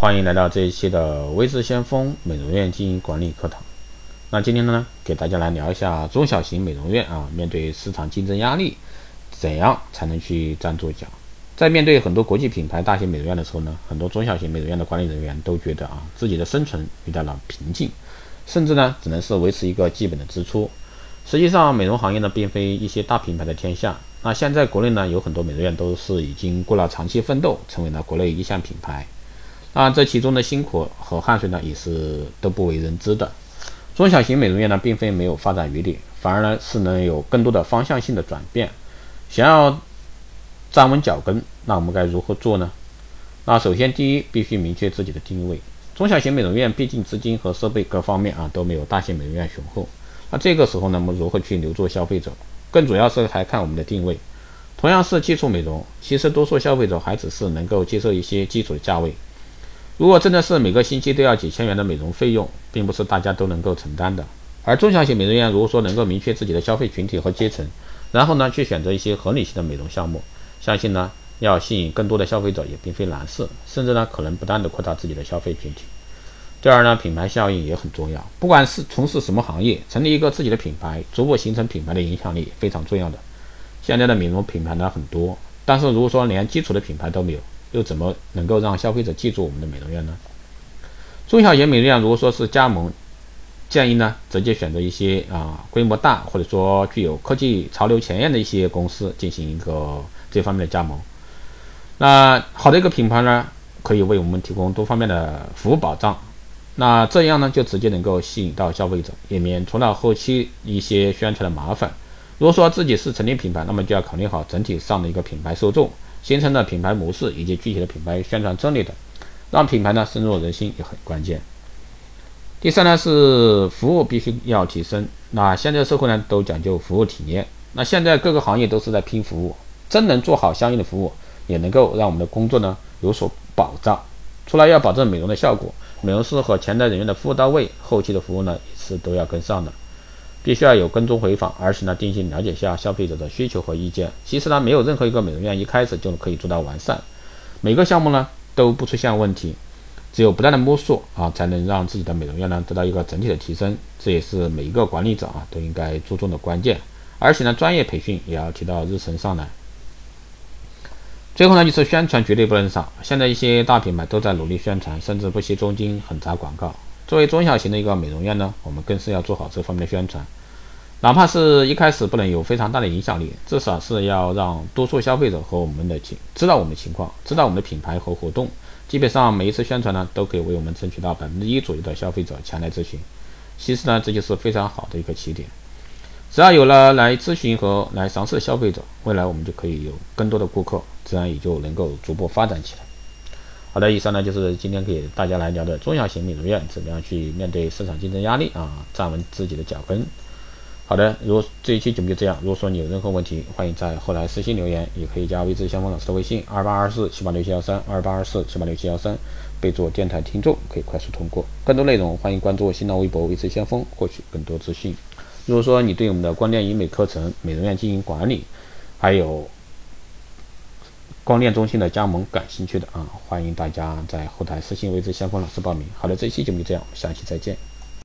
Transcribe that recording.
欢迎来到这一期的微智先锋美容院经营管理课堂。那今天呢，给大家来聊一下中小型美容院啊，面对市场竞争压力，怎样才能去站住脚？在面对很多国际品牌大型美容院的时候呢，很多中小型美容院的管理人员都觉得啊，自己的生存遇到了瓶颈，甚至呢，只能是维持一个基本的支出。实际上，美容行业呢，并非一些大品牌的天下。那现在国内呢，有很多美容院都是已经过了长期奋斗，成为了国内一线品牌。那这其中的辛苦和汗水呢，也是都不为人知的。中小型美容院呢，并非没有发展余地，反而呢是能有更多的方向性的转变。想要站稳脚跟，那我们该如何做呢？那首先第一，必须明确自己的定位。中小型美容院毕竟资金和设备各方面啊都没有大型美容院雄厚。那这个时候呢，我们如何去留住消费者？更主要是还看我们的定位。同样是基础美容，其实多数消费者还只是能够接受一些基础的价位。如果真的是每个星期都要几千元的美容费用，并不是大家都能够承担的。而中小型美容院如果说能够明确自己的消费群体和阶层，然后呢去选择一些合理性的美容项目，相信呢要吸引更多的消费者也并非难事，甚至呢可能不断的扩大自己的消费群体。第二呢，品牌效应也很重要，不管是从事什么行业，成立一个自己的品牌，逐步形成品牌的影响力非常重要的。现在的美容品牌呢很多，但是如果说连基础的品牌都没有，又怎么能够让消费者记住我们的美容院呢？中小型美容院如果说是加盟，建议呢直接选择一些啊规模大或者说具有科技潮流前沿的一些公司进行一个这方面的加盟。那好的一个品牌呢，可以为我们提供多方面的服务保障。那这样呢就直接能够吸引到消费者，也免除了后期一些宣传的麻烦。如果说自己是成立品牌，那么就要考虑好整体上的一个品牌受众。形成的品牌模式以及具体的品牌宣传策略等，让品牌呢深入人心也很关键。第三呢是服务必须要提升。那现在社会呢都讲究服务体验，那现在各个行业都是在拼服务，真能做好相应的服务，也能够让我们的工作呢有所保障。除了要保证美容的效果，美容师和前台人员的服务到位，后期的服务呢也是都要跟上的。必须要有跟踪回访，而且呢，定期了解一下消费者的需求和意见。其实呢，没有任何一个美容院一开始就可以做到完善，每个项目呢都不出现问题，只有不断的摸索啊，才能让自己的美容院呢得到一个整体的提升。这也是每一个管理者啊都应该注重的关键。而且呢，专业培训也要提到日程上来。最后呢，就是宣传绝对不能少。现在一些大品牌都在努力宣传，甚至不惜重金狠砸广告。作为中小型的一个美容院呢，我们更是要做好这方面的宣传，哪怕是一开始不能有非常大的影响力，至少是要让多数消费者和我们的情知道我们的情况，知道我们的品牌和活动。基本上每一次宣传呢，都可以为我们争取到百分之一左右的消费者前来咨询。其实呢，这就是非常好的一个起点。只要有了来咨询和来尝试的消费者，未来我们就可以有更多的顾客，自然也就能够逐步发展起来。好的，以上呢就是今天给大家来聊的中小型美容院怎么样去面对市场竞争压力啊，站稳自己的脚跟。好的，如果这一期节目就这样，如果说你有任何问题，欢迎在后台私信留言，也可以加微智相锋老师的微信二八二四七八六七幺三二八二四七八六七幺三，备注电台听众，可以快速通过。更多内容欢迎关注新浪微博微智先锋，获取更多资讯。如果说你对我们的光电医美课程、美容院经营管理，还有光电中心的加盟感兴趣的啊，欢迎大家在后台私信为之相关老师报名。好的，这期节目就这样，下期再见。